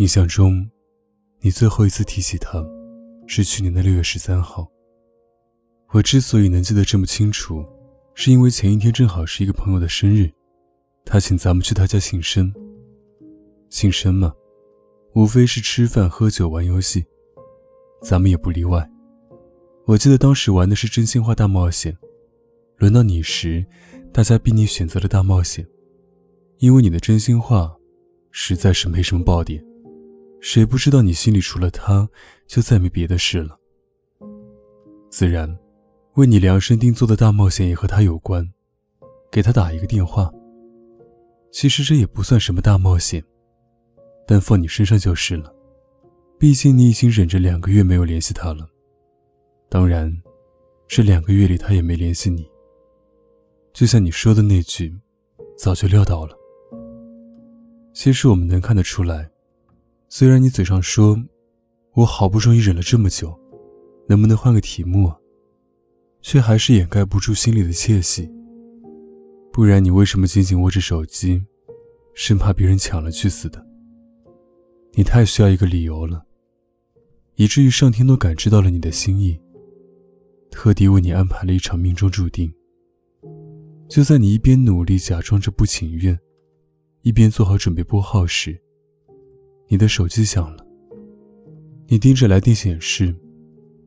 印象中，你最后一次提起他，是去年的六月十三号。我之所以能记得这么清楚，是因为前一天正好是一个朋友的生日，他请咱们去他家庆生。庆生嘛，无非是吃饭、喝酒、玩游戏，咱们也不例外。我记得当时玩的是真心话大冒险，轮到你时，大家逼你选择了大冒险，因为你的真心话实在是没什么爆点。谁不知道你心里除了他，就再没别的事了？自然，为你量身定做的大冒险也和他有关。给他打一个电话。其实这也不算什么大冒险，但放你身上就是了。毕竟你已经忍着两个月没有联系他了。当然，这两个月里他也没联系你。就像你说的那句，早就料到了。其实我们能看得出来。虽然你嘴上说，我好不容易忍了这么久，能不能换个题目？却还是掩盖不住心里的窃喜。不然你为什么紧紧握着手机，生怕别人抢了去似的？你太需要一个理由了，以至于上天都感知到了你的心意，特地为你安排了一场命中注定。就在你一边努力假装着不情愿，一边做好准备拨号时。你的手机响了，你盯着来电显示，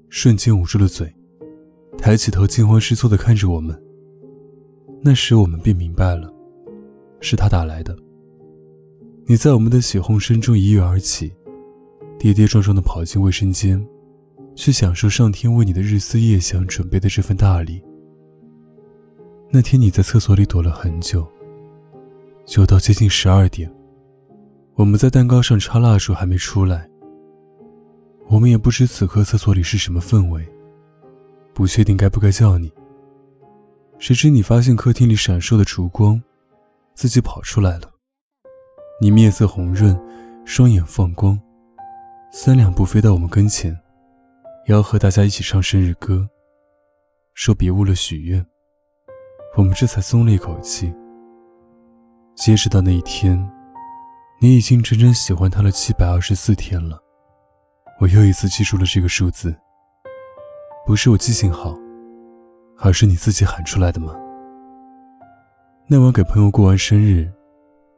瞬间捂住了嘴，抬起头惊慌失措地看着我们。那时我们便明白了，是他打来的。你在我们的起哄声中一跃而起，跌跌撞撞地跑进卫生间，去享受上天为你的日思夜想准备的这份大礼。那天你在厕所里躲了很久，久到接近十二点。我们在蛋糕上插蜡烛，还没出来。我们也不知此刻厕所里是什么氛围，不确定该不该叫你。谁知你发现客厅里闪烁的烛光，自己跑出来了。你面色红润，双眼放光，三两步飞到我们跟前，要和大家一起唱生日歌，说别误了许愿。我们这才松了一口气。截止到那一天。你已经整整喜欢他了七百二十四天了，我又一次记住了这个数字。不是我记性好，而是你自己喊出来的吗？那晚给朋友过完生日，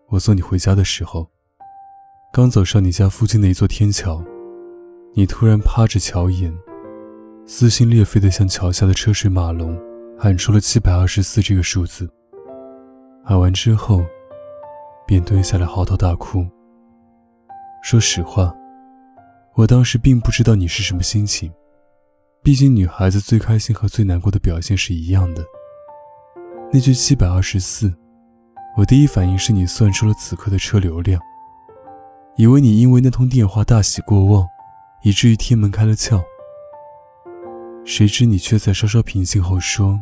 我送你回家的时候，刚走上你家附近的一座天桥，你突然趴着桥沿，撕心裂肺地向桥下的车水马龙喊出了七百二十四这个数字。喊完之后。便蹲下来嚎啕大哭。说实话，我当时并不知道你是什么心情，毕竟女孩子最开心和最难过的表现是一样的。那句七百二十四，我第一反应是你算出了此刻的车流量，以为你因为那通电话大喜过望，以至于天门开了窍。谁知你却在稍稍平静后说，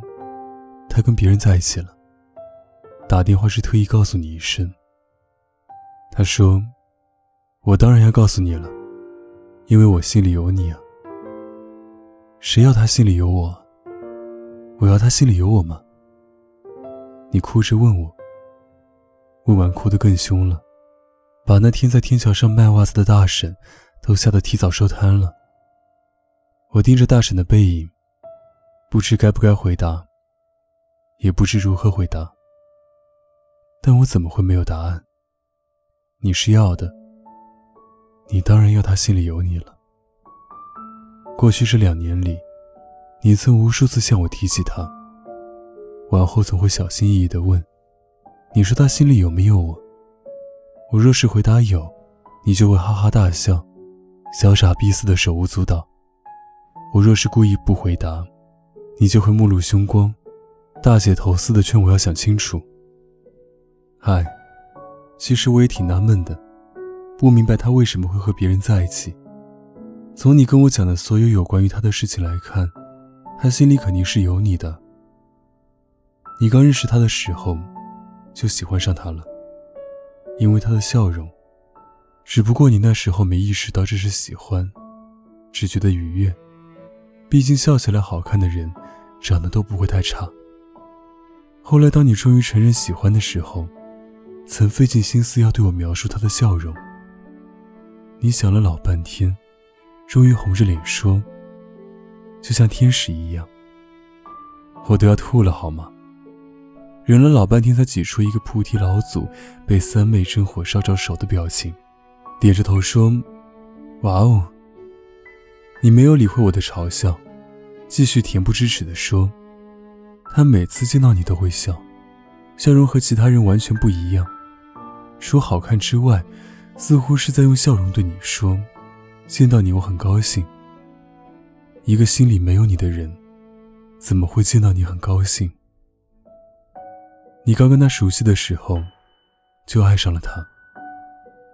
他跟别人在一起了。打电话是特意告诉你一声。他说：“我当然要告诉你了，因为我心里有你啊。谁要他心里有我？我要他心里有我吗？”你哭着问我，问完哭得更凶了，把那天在天桥上卖袜子的大婶都吓得提早收摊了。我盯着大婶的背影，不知该不该回答，也不知如何回答。但我怎么会没有答案？你是要的，你当然要他心里有你了。过去这两年里，你曾无数次向我提起他，往后总会小心翼翼地问：“你说他心里有没有我？”我若是回答有，你就会哈哈大笑，小傻逼似的手舞足蹈；我若是故意不回答，你就会目露凶光，大姐头似的劝我要想清楚。嗨。其实我也挺纳闷的，不明白他为什么会和别人在一起。从你跟我讲的所有有关于他的事情来看，他心里肯定是有你的。你刚认识他的时候，就喜欢上他了，因为他的笑容。只不过你那时候没意识到这是喜欢，只觉得愉悦。毕竟笑起来好看的人，长得都不会太差。后来当你终于承认喜欢的时候，曾费尽心思要对我描述他的笑容，你想了老半天，终于红着脸说：“就像天使一样。”我都要吐了，好吗？忍了老半天，才挤出一个菩提老祖被三昧真火烧着手的表情，点着头说：“哇哦。”你没有理会我的嘲笑，继续恬不知耻地说：“他每次见到你都会笑，笑容和其他人完全不一样。除好看之外，似乎是在用笑容对你说：见到你我很高兴。一个心里没有你的人，怎么会见到你很高兴？”你刚跟他熟悉的时候，就爱上了他，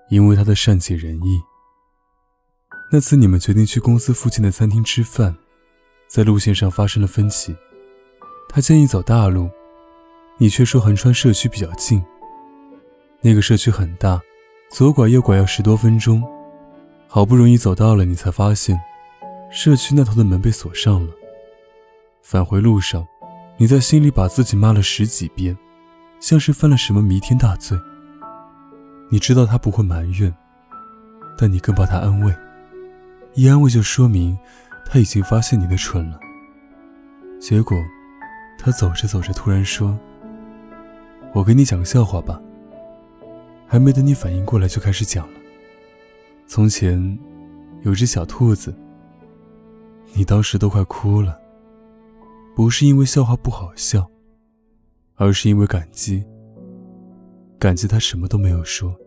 因为他的善解人意。那次你们决定去公司附近的餐厅吃饭，在路线上发生了分歧，他建议走大路，你却说横穿社区比较近。那个社区很大，左拐右拐要十多分钟，好不容易走到了，你才发现，社区那头的门被锁上了。返回路上，你在心里把自己骂了十几遍。像是犯了什么弥天大罪。你知道他不会埋怨，但你更怕他安慰。一安慰就说明他已经发现你的蠢了。结果，他走着走着突然说：“我给你讲个笑话吧。”还没等你反应过来，就开始讲了。从前，有只小兔子。你当时都快哭了，不是因为笑话不好笑。而是因为感激，感激他什么都没有说。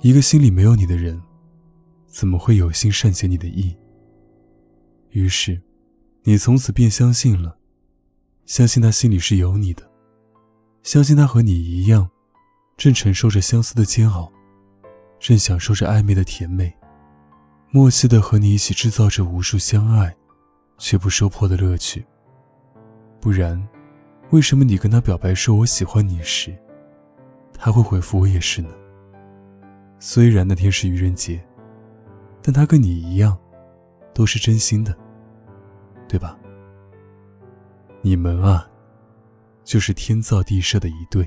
一个心里没有你的人，怎么会有心善解你的意？于是，你从此便相信了，相信他心里是有你的，相信他和你一样，正承受着相思的煎熬，正享受着暧昧的甜美，默契的和你一起制造着无数相爱却不收破的乐趣。不然。为什么你跟他表白说我喜欢你时，他会回复我也是呢？虽然那天是愚人节，但他跟你一样，都是真心的，对吧？你们啊，就是天造地设的一对。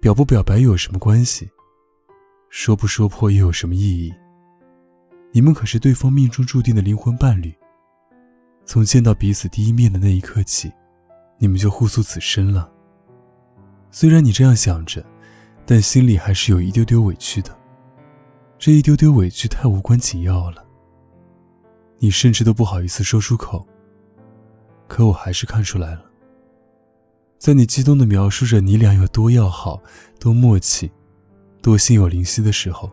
表不表白又有什么关系？说不说破又有什么意义？你们可是对方命中注定的灵魂伴侣。从见到彼此第一面的那一刻起。你们就互诉此生了。虽然你这样想着，但心里还是有一丢丢委屈的。这一丢丢委屈太无关紧要了，你甚至都不好意思说出口。可我还是看出来了，在你激动地描述着你俩有多要好、多默契、多心有灵犀的时候，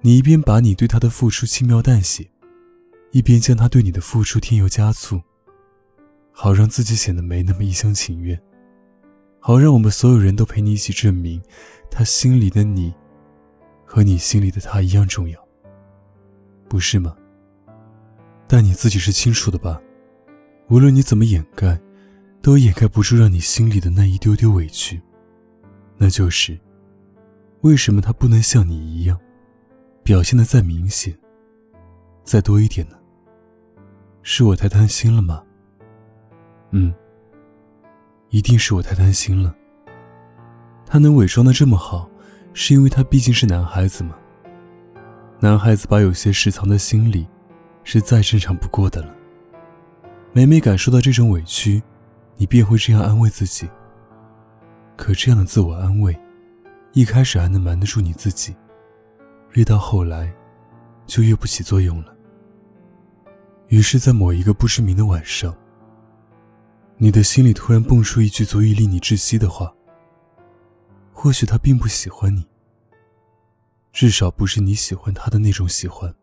你一边把你对他的付出轻描淡写，一边将他对你的付出添油加醋。好让自己显得没那么一厢情愿，好让我们所有人都陪你一起证明，他心里的你，和你心里的他一样重要，不是吗？但你自己是清楚的吧？无论你怎么掩盖，都掩盖不住让你心里的那一丢丢委屈。那就是，为什么他不能像你一样，表现的再明显，再多一点呢？是我太贪心了吗？嗯，一定是我太贪心了。他能伪装的这么好，是因为他毕竟是男孩子嘛。男孩子把有些事藏在心里，是再正常不过的了。每每感受到这种委屈，你便会这样安慰自己。可这样的自我安慰，一开始还能瞒得住你自己，越到后来，就越不起作用了。于是，在某一个不知名的晚上。你的心里突然蹦出一句足以令你窒息的话。或许他并不喜欢你，至少不是你喜欢他的那种喜欢。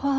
花